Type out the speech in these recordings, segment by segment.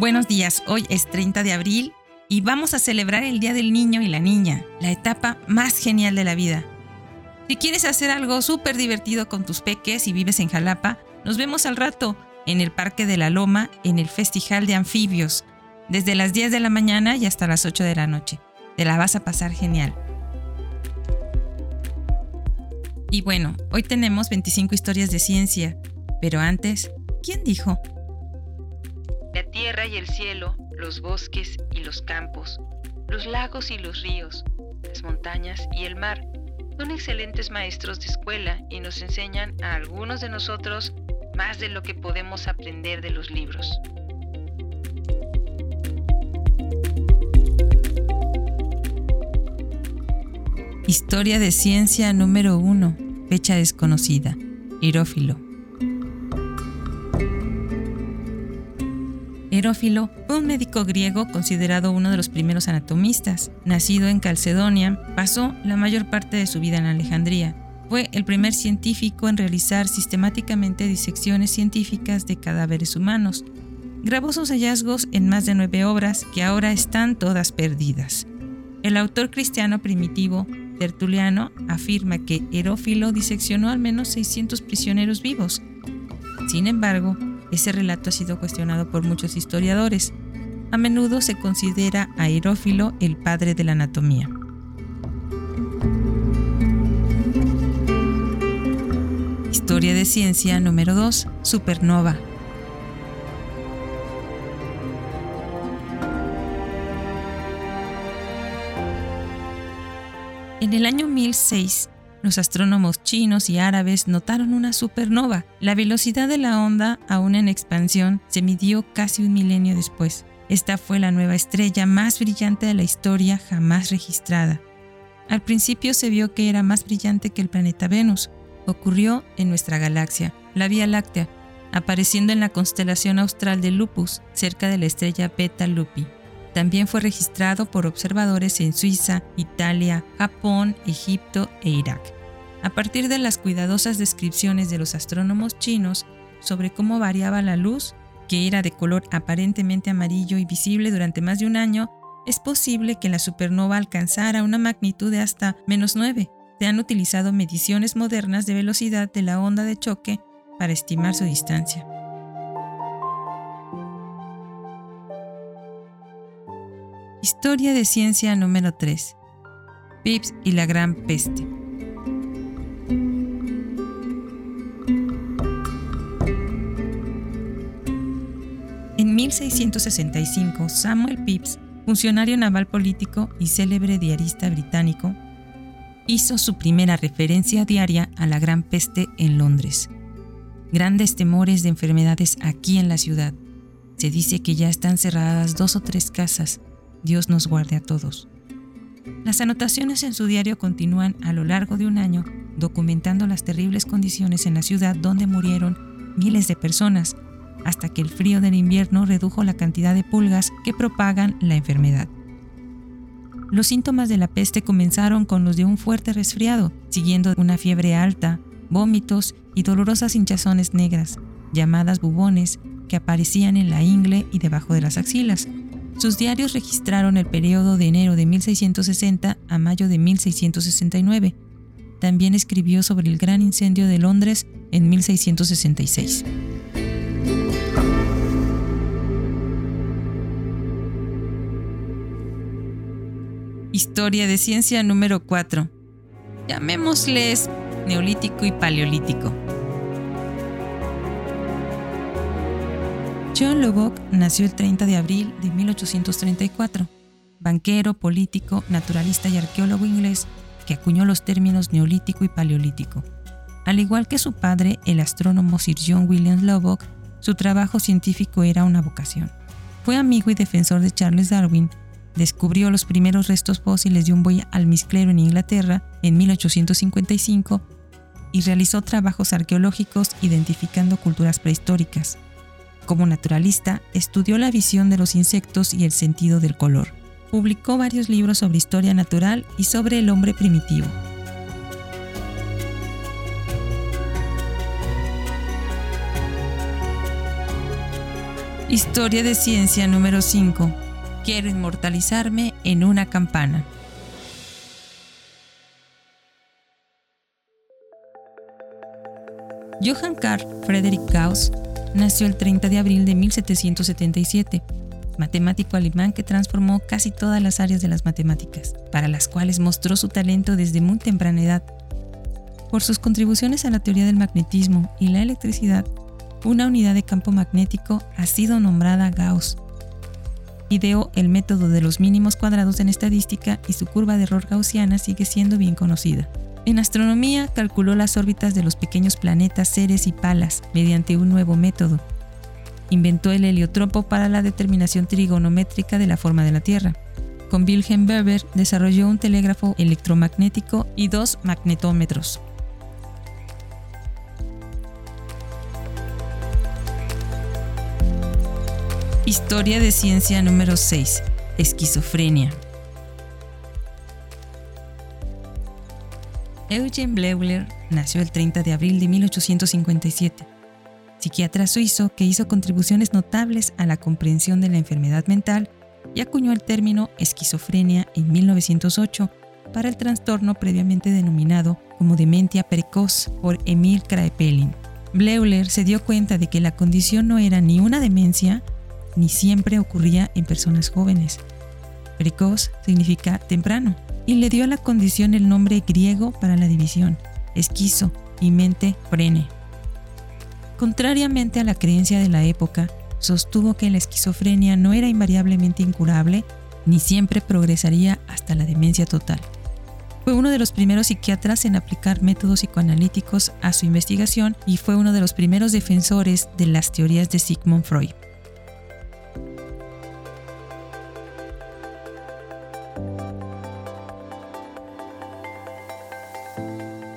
Buenos días, hoy es 30 de abril y vamos a celebrar el Día del Niño y la Niña, la etapa más genial de la vida. Si quieres hacer algo súper divertido con tus peques y vives en Jalapa, nos vemos al rato en el Parque de la Loma en el Festival de Anfibios, desde las 10 de la mañana y hasta las 8 de la noche. Te la vas a pasar genial. Y bueno, hoy tenemos 25 historias de ciencia, pero antes, ¿quién dijo? Tierra y el cielo, los bosques y los campos, los lagos y los ríos, las montañas y el mar son excelentes maestros de escuela y nos enseñan a algunos de nosotros más de lo que podemos aprender de los libros. Historia de ciencia número 1, fecha desconocida, Hierófilo. Herófilo fue un médico griego considerado uno de los primeros anatomistas. Nacido en Calcedonia, pasó la mayor parte de su vida en Alejandría. Fue el primer científico en realizar sistemáticamente disecciones científicas de cadáveres humanos. Grabó sus hallazgos en más de nueve obras que ahora están todas perdidas. El autor cristiano primitivo, Tertuliano, afirma que Herófilo diseccionó al menos 600 prisioneros vivos. Sin embargo, ese relato ha sido cuestionado por muchos historiadores. A menudo se considera a Herófilo el padre de la anatomía. Historia de ciencia número 2. Supernova. En el año 1006, los astrónomos chinos y árabes notaron una supernova. La velocidad de la onda, aún en expansión, se midió casi un milenio después. Esta fue la nueva estrella más brillante de la historia jamás registrada. Al principio se vio que era más brillante que el planeta Venus. Ocurrió en nuestra galaxia, la Vía Láctea, apareciendo en la constelación austral de Lupus, cerca de la estrella Beta Lupi. También fue registrado por observadores en Suiza, Italia, Japón, Egipto e Irak. A partir de las cuidadosas descripciones de los astrónomos chinos sobre cómo variaba la luz, que era de color aparentemente amarillo y visible durante más de un año, es posible que la supernova alcanzara una magnitud de hasta menos 9. Se han utilizado mediciones modernas de velocidad de la onda de choque para estimar su distancia. Historia de ciencia número 3. Pips y la gran peste. 1665, Samuel Pepys, funcionario naval político y célebre diarista británico, hizo su primera referencia diaria a la gran peste en Londres. Grandes temores de enfermedades aquí en la ciudad. Se dice que ya están cerradas dos o tres casas Dios nos guarde a todos. Las anotaciones en su diario continúan a lo largo de un año documentando las terribles condiciones en la ciudad donde murieron miles de personas, hasta que el frío del invierno redujo la cantidad de pulgas que propagan la enfermedad. Los síntomas de la peste comenzaron con los de un fuerte resfriado, siguiendo una fiebre alta, vómitos y dolorosas hinchazones negras, llamadas bubones, que aparecían en la ingle y debajo de las axilas, sus diarios registraron el periodo de enero de 1660 a mayo de 1669. También escribió sobre el gran incendio de Londres en 1666. Historia de ciencia número 4. Llamémosles Neolítico y Paleolítico. John Lubbock nació el 30 de abril de 1834, banquero, político, naturalista y arqueólogo inglés que acuñó los términos neolítico y paleolítico. Al igual que su padre, el astrónomo Sir John Williams Lubbock, su trabajo científico era una vocación. Fue amigo y defensor de Charles Darwin, descubrió los primeros restos fósiles de un buey almizclero en Inglaterra en 1855 y realizó trabajos arqueológicos identificando culturas prehistóricas. Como naturalista, estudió la visión de los insectos y el sentido del color. Publicó varios libros sobre historia natural y sobre el hombre primitivo. Historia de ciencia número 5. Quiero inmortalizarme en una campana. Johann Carl Friedrich Gauss nació el 30 de abril de 1777, matemático alemán que transformó casi todas las áreas de las matemáticas, para las cuales mostró su talento desde muy temprana edad. Por sus contribuciones a la teoría del magnetismo y la electricidad, una unidad de campo magnético ha sido nombrada Gauss. Ideó el método de los mínimos cuadrados en estadística y su curva de error gaussiana sigue siendo bien conocida. En astronomía calculó las órbitas de los pequeños planetas Ceres y Palas mediante un nuevo método. Inventó el heliotropo para la determinación trigonométrica de la forma de la Tierra. Con Wilhelm Weber desarrolló un telégrafo electromagnético y dos magnetómetros. Historia de ciencia número 6. Esquizofrenia. Eugen Bleuler nació el 30 de abril de 1857, psiquiatra suizo que hizo contribuciones notables a la comprensión de la enfermedad mental y acuñó el término esquizofrenia en 1908 para el trastorno previamente denominado como dementia precoz por Emil Kraepelin. Bleuler se dio cuenta de que la condición no era ni una demencia ni siempre ocurría en personas jóvenes. Precoz significa temprano y le dio a la condición el nombre griego para la división, esquizo y mente frene. Contrariamente a la creencia de la época, sostuvo que la esquizofrenia no era invariablemente incurable ni siempre progresaría hasta la demencia total. Fue uno de los primeros psiquiatras en aplicar métodos psicoanalíticos a su investigación y fue uno de los primeros defensores de las teorías de Sigmund Freud.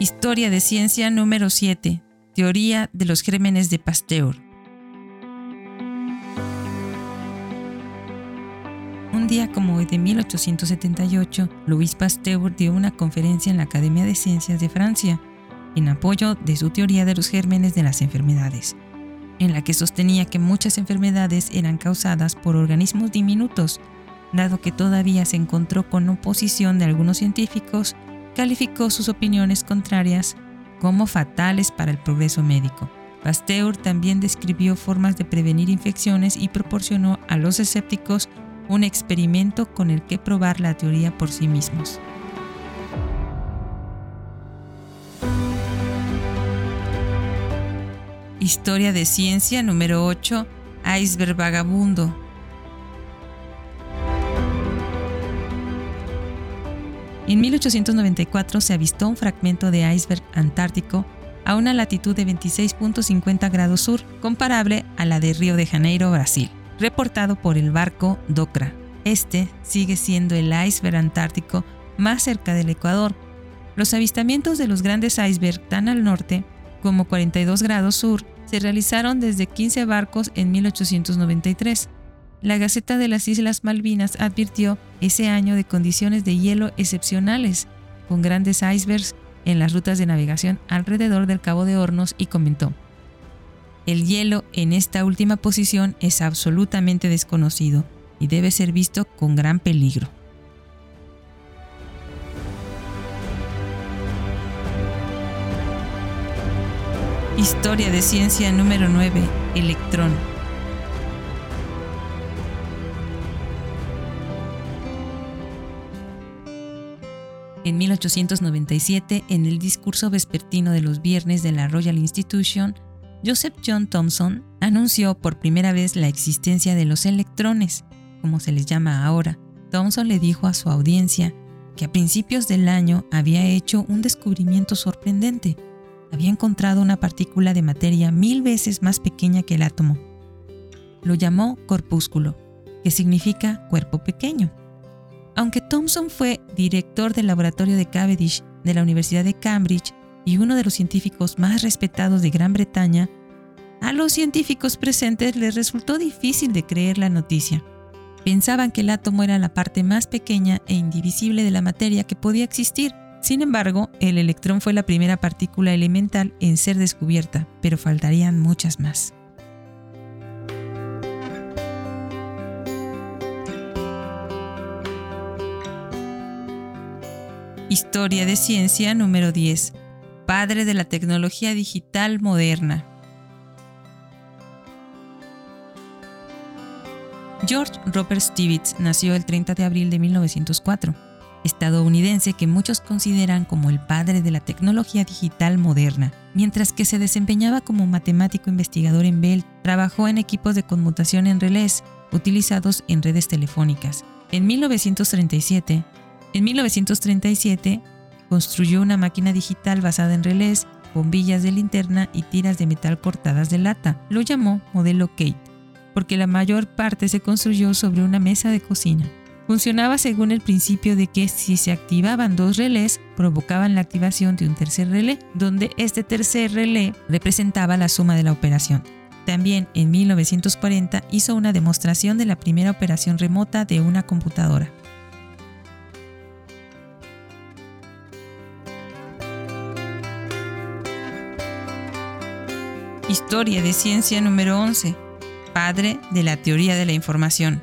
Historia de ciencia número 7. Teoría de los gérmenes de Pasteur. Un día como hoy de 1878, Louis Pasteur dio una conferencia en la Academia de Ciencias de Francia en apoyo de su teoría de los gérmenes de las enfermedades, en la que sostenía que muchas enfermedades eran causadas por organismos diminutos, dado que todavía se encontró con oposición de algunos científicos calificó sus opiniones contrarias como fatales para el progreso médico. Pasteur también describió formas de prevenir infecciones y proporcionó a los escépticos un experimento con el que probar la teoría por sí mismos. Historia de ciencia número 8, Iceberg Vagabundo, En 1894 se avistó un fragmento de iceberg antártico a una latitud de 26.50 grados sur, comparable a la de Río de Janeiro, Brasil, reportado por el barco Docra. Este sigue siendo el iceberg antártico más cerca del Ecuador. Los avistamientos de los grandes icebergs tan al norte como 42 grados sur se realizaron desde 15 barcos en 1893 la Gaceta de las Islas Malvinas advirtió ese año de condiciones de hielo excepcionales, con grandes icebergs en las rutas de navegación alrededor del Cabo de Hornos y comentó, el hielo en esta última posición es absolutamente desconocido y debe ser visto con gran peligro. Historia de ciencia número 9. Electrón. En 1897, en el discurso vespertino de los viernes de la Royal Institution, Joseph John Thomson anunció por primera vez la existencia de los electrones, como se les llama ahora. Thomson le dijo a su audiencia que a principios del año había hecho un descubrimiento sorprendente. Había encontrado una partícula de materia mil veces más pequeña que el átomo. Lo llamó corpúsculo, que significa cuerpo pequeño. Aunque Thomson fue director del laboratorio de Cavendish de la Universidad de Cambridge y uno de los científicos más respetados de Gran Bretaña, a los científicos presentes les resultó difícil de creer la noticia. Pensaban que el átomo era la parte más pequeña e indivisible de la materia que podía existir. Sin embargo, el electrón fue la primera partícula elemental en ser descubierta, pero faltarían muchas más. Historia de ciencia número 10. Padre de la tecnología digital moderna. George Robert Stevens nació el 30 de abril de 1904, estadounidense que muchos consideran como el padre de la tecnología digital moderna. Mientras que se desempeñaba como matemático investigador en Bell, trabajó en equipos de conmutación en relés utilizados en redes telefónicas. En 1937, en 1937, construyó una máquina digital basada en relés, bombillas de linterna y tiras de metal cortadas de lata. Lo llamó modelo Kate, porque la mayor parte se construyó sobre una mesa de cocina. Funcionaba según el principio de que si se activaban dos relés, provocaban la activación de un tercer relé, donde este tercer relé representaba la suma de la operación. También en 1940 hizo una demostración de la primera operación remota de una computadora. Historia de ciencia número 11. Padre de la teoría de la información.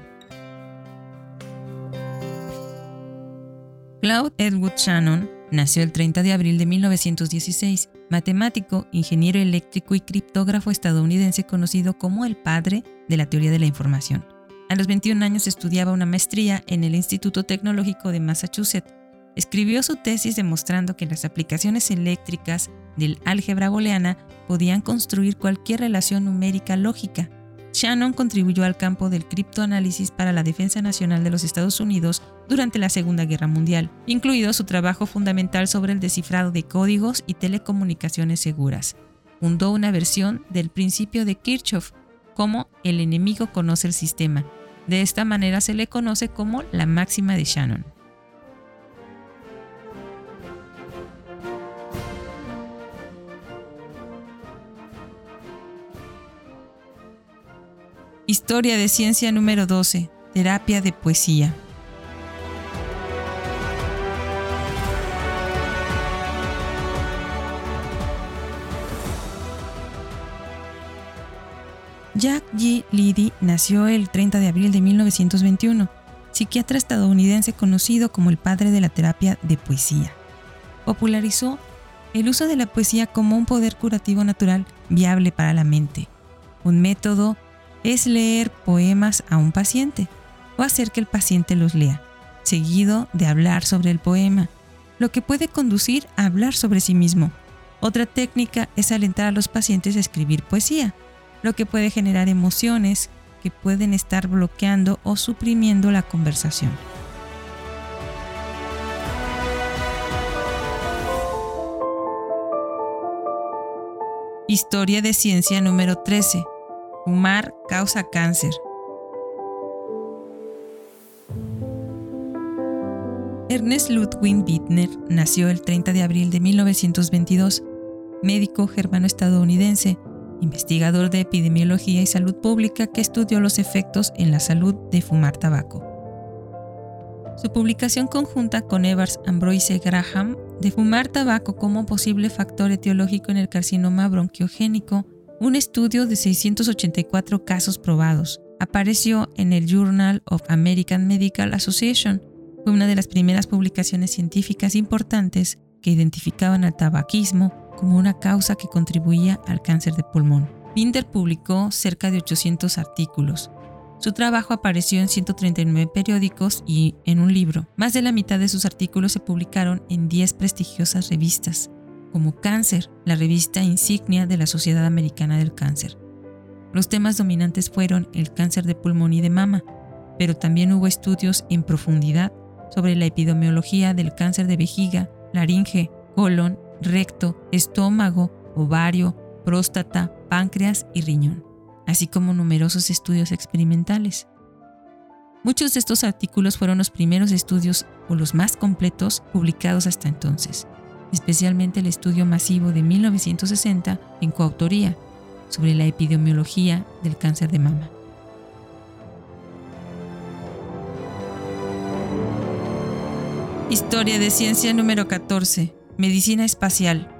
Claude Edward Shannon nació el 30 de abril de 1916, matemático, ingeniero eléctrico y criptógrafo estadounidense conocido como el padre de la teoría de la información. A los 21 años estudiaba una maestría en el Instituto Tecnológico de Massachusetts. Escribió su tesis demostrando que las aplicaciones eléctricas del álgebra booleana podían construir cualquier relación numérica lógica. Shannon contribuyó al campo del criptoanálisis para la defensa nacional de los Estados Unidos durante la Segunda Guerra Mundial, incluido su trabajo fundamental sobre el descifrado de códigos y telecomunicaciones seguras. Fundó una versión del principio de Kirchhoff, como el enemigo conoce el sistema. De esta manera se le conoce como la máxima de Shannon. Historia de ciencia número 12. Terapia de poesía. Jack G. Liddy nació el 30 de abril de 1921, psiquiatra estadounidense conocido como el padre de la terapia de poesía. Popularizó el uso de la poesía como un poder curativo natural viable para la mente, un método es leer poemas a un paciente o hacer que el paciente los lea, seguido de hablar sobre el poema, lo que puede conducir a hablar sobre sí mismo. Otra técnica es alentar a los pacientes a escribir poesía, lo que puede generar emociones que pueden estar bloqueando o suprimiendo la conversación. Historia de ciencia número 13. Fumar causa cáncer. Ernest Ludwig Wittner nació el 30 de abril de 1922, médico germano-estadounidense, investigador de epidemiología y salud pública que estudió los efectos en la salud de fumar tabaco. Su publicación conjunta con Evers Ambroise Graham de fumar tabaco como posible factor etiológico en el carcinoma bronquiogénico un estudio de 684 casos probados. Apareció en el Journal of American Medical Association. Fue una de las primeras publicaciones científicas importantes que identificaban al tabaquismo como una causa que contribuía al cáncer de pulmón. Binder publicó cerca de 800 artículos. Su trabajo apareció en 139 periódicos y en un libro. Más de la mitad de sus artículos se publicaron en 10 prestigiosas revistas como Cáncer, la revista insignia de la Sociedad Americana del Cáncer. Los temas dominantes fueron el cáncer de pulmón y de mama, pero también hubo estudios en profundidad sobre la epidemiología del cáncer de vejiga, laringe, colon, recto, estómago, ovario, próstata, páncreas y riñón, así como numerosos estudios experimentales. Muchos de estos artículos fueron los primeros estudios o los más completos publicados hasta entonces especialmente el estudio masivo de 1960 en coautoría sobre la epidemiología del cáncer de mama. Historia de ciencia número 14. Medicina espacial.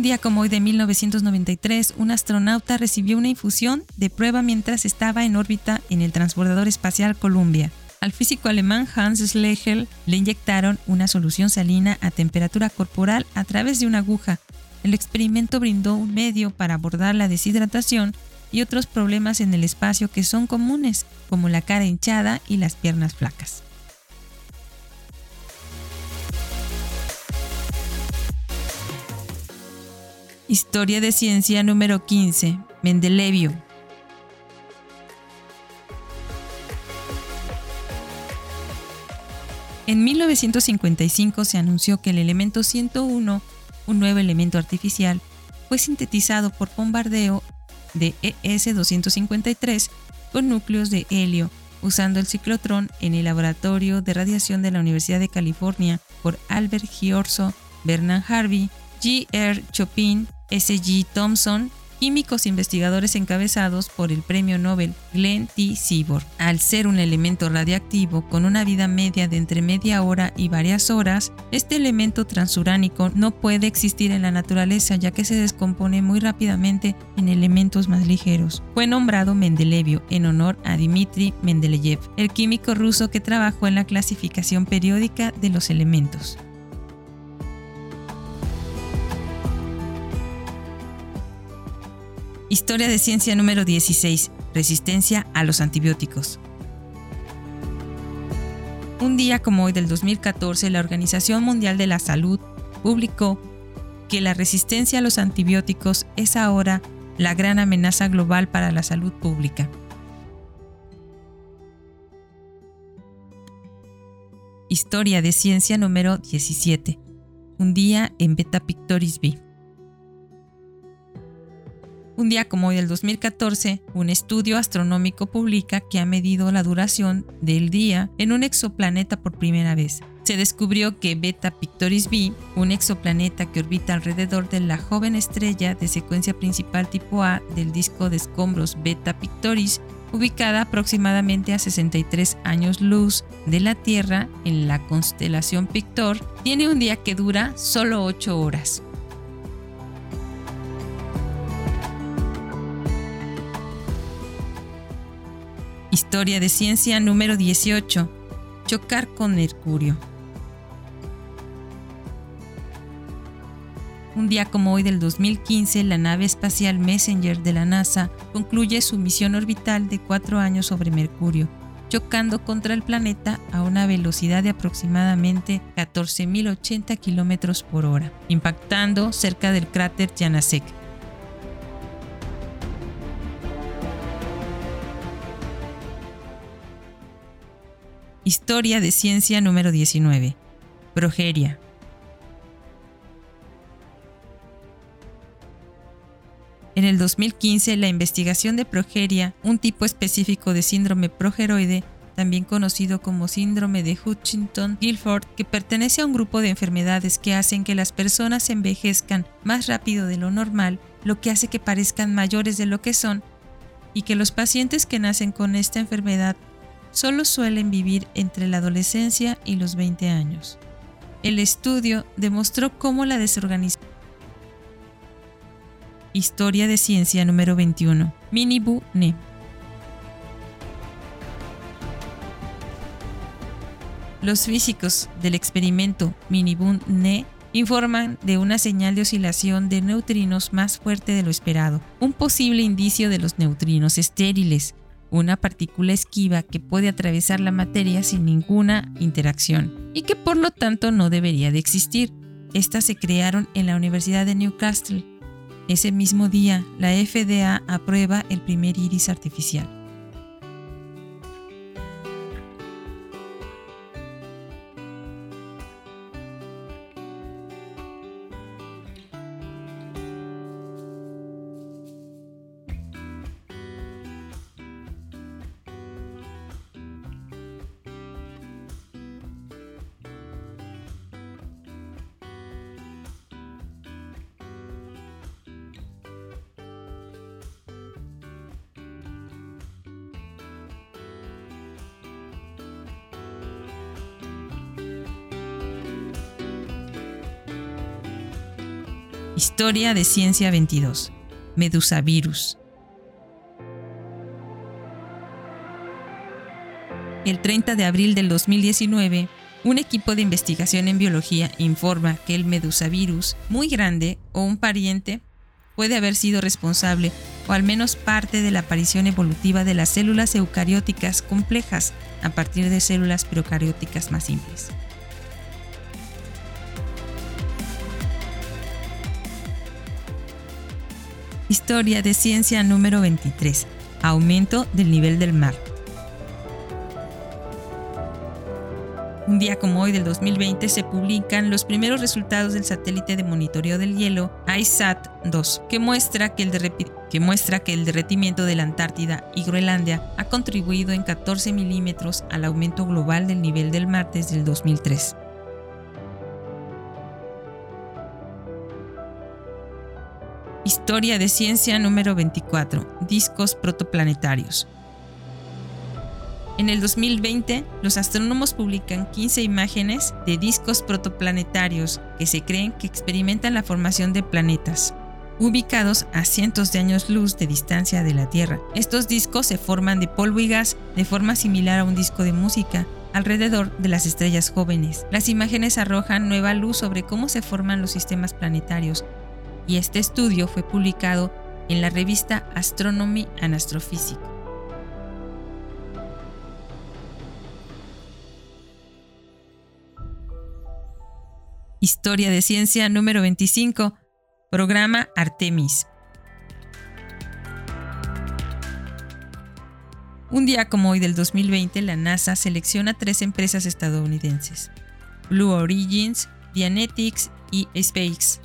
Un día como hoy de 1993, un astronauta recibió una infusión de prueba mientras estaba en órbita en el transbordador espacial Columbia. Al físico alemán Hans Schlegel le inyectaron una solución salina a temperatura corporal a través de una aguja. El experimento brindó un medio para abordar la deshidratación y otros problemas en el espacio que son comunes, como la cara hinchada y las piernas flacas. Historia de ciencia número 15. Mendelevio. En 1955 se anunció que el elemento 101, un nuevo elemento artificial, fue sintetizado por bombardeo de ES-253 con núcleos de helio, usando el ciclotrón en el laboratorio de radiación de la Universidad de California por Albert Giorso, Bernard Harvey, G. R. Chopin S.G. Thompson, químicos investigadores encabezados por el premio Nobel Glenn T. Seaborg. Al ser un elemento radiactivo con una vida media de entre media hora y varias horas, este elemento transuránico no puede existir en la naturaleza ya que se descompone muy rápidamente en elementos más ligeros. Fue nombrado Mendelevio en honor a Dmitry Mendeleev, el químico ruso que trabajó en la clasificación periódica de los elementos. Historia de ciencia número 16. Resistencia a los antibióticos. Un día como hoy del 2014, la Organización Mundial de la Salud publicó que la resistencia a los antibióticos es ahora la gran amenaza global para la salud pública. Historia de ciencia número 17. Un día en Beta Pictoris B. Un día como hoy del 2014, un estudio astronómico publica que ha medido la duración del día en un exoplaneta por primera vez. Se descubrió que Beta Pictoris b, un exoplaneta que orbita alrededor de la joven estrella de secuencia principal tipo A del disco de escombros Beta Pictoris, ubicada aproximadamente a 63 años luz de la Tierra en la constelación Pictor, tiene un día que dura solo 8 horas. Historia de ciencia número 18. Chocar con Mercurio. Un día como hoy del 2015, la nave espacial Messenger de la NASA concluye su misión orbital de cuatro años sobre Mercurio, chocando contra el planeta a una velocidad de aproximadamente 14.080 km por hora, impactando cerca del cráter Janasek, Historia de ciencia número 19. Progeria. En el 2015, la investigación de progeria, un tipo específico de síndrome progeroide, también conocido como síndrome de Hutchinson-Gilford, que pertenece a un grupo de enfermedades que hacen que las personas envejezcan más rápido de lo normal, lo que hace que parezcan mayores de lo que son, y que los pacientes que nacen con esta enfermedad solo suelen vivir entre la adolescencia y los 20 años. El estudio demostró cómo la desorganización Historia de ciencia número 21. Minibu Ne. Los físicos del experimento Minibun Ne informan de una señal de oscilación de neutrinos más fuerte de lo esperado, un posible indicio de los neutrinos estériles, una partícula esquiva que puede atravesar la materia sin ninguna interacción y que por lo tanto no debería de existir. Estas se crearon en la Universidad de Newcastle. Ese mismo día, la FDA aprueba el primer iris artificial. Historia de Ciencia 22. Medusavirus. El 30 de abril del 2019, un equipo de investigación en biología informa que el medusavirus muy grande o un pariente puede haber sido responsable o al menos parte de la aparición evolutiva de las células eucarióticas complejas a partir de células procarióticas más simples. Historia de ciencia número 23. Aumento del nivel del mar. Un día como hoy del 2020 se publican los primeros resultados del satélite de monitoreo del hielo ISAT-2, que muestra que, el que muestra que el derretimiento de la Antártida y Groenlandia ha contribuido en 14 milímetros al aumento global del nivel del mar desde el 2003. Historia de ciencia número 24. Discos protoplanetarios. En el 2020, los astrónomos publican 15 imágenes de discos protoplanetarios que se creen que experimentan la formación de planetas, ubicados a cientos de años luz de distancia de la Tierra. Estos discos se forman de polvo y gas de forma similar a un disco de música alrededor de las estrellas jóvenes. Las imágenes arrojan nueva luz sobre cómo se forman los sistemas planetarios y este estudio fue publicado en la revista Astronomy and Astrophysics. Historia de Ciencia número 25, programa Artemis. Un día como hoy del 2020, la NASA selecciona tres empresas estadounidenses, Blue Origins, Dianetics y SpaceX,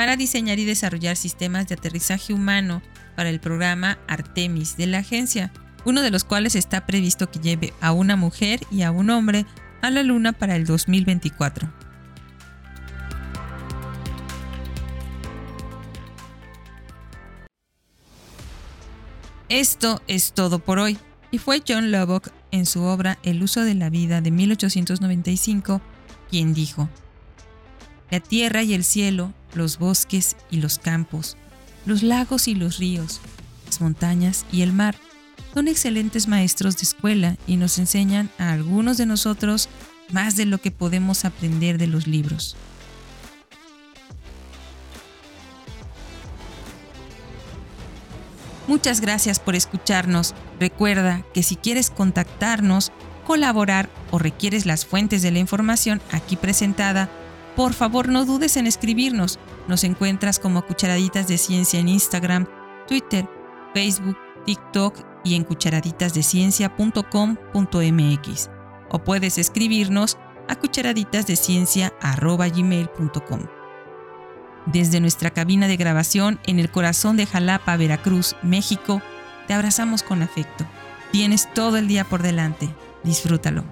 para diseñar y desarrollar sistemas de aterrizaje humano para el programa Artemis de la agencia, uno de los cuales está previsto que lleve a una mujer y a un hombre a la Luna para el 2024. Esto es todo por hoy. Y fue John Lubbock en su obra El uso de la vida de 1895 quien dijo, La tierra y el cielo, los bosques y los campos, los lagos y los ríos, las montañas y el mar son excelentes maestros de escuela y nos enseñan a algunos de nosotros más de lo que podemos aprender de los libros. Muchas gracias por escucharnos. Recuerda que si quieres contactarnos, colaborar o requieres las fuentes de la información aquí presentada, por favor no dudes en escribirnos. Nos encuentras como Cucharaditas de Ciencia en Instagram, Twitter, Facebook, TikTok y en cucharaditasdeciencia.com.mx. O puedes escribirnos a cucharaditasdeciencia.gmail.com. Desde nuestra cabina de grabación en el corazón de Jalapa, Veracruz, México, te abrazamos con afecto. Tienes todo el día por delante. Disfrútalo.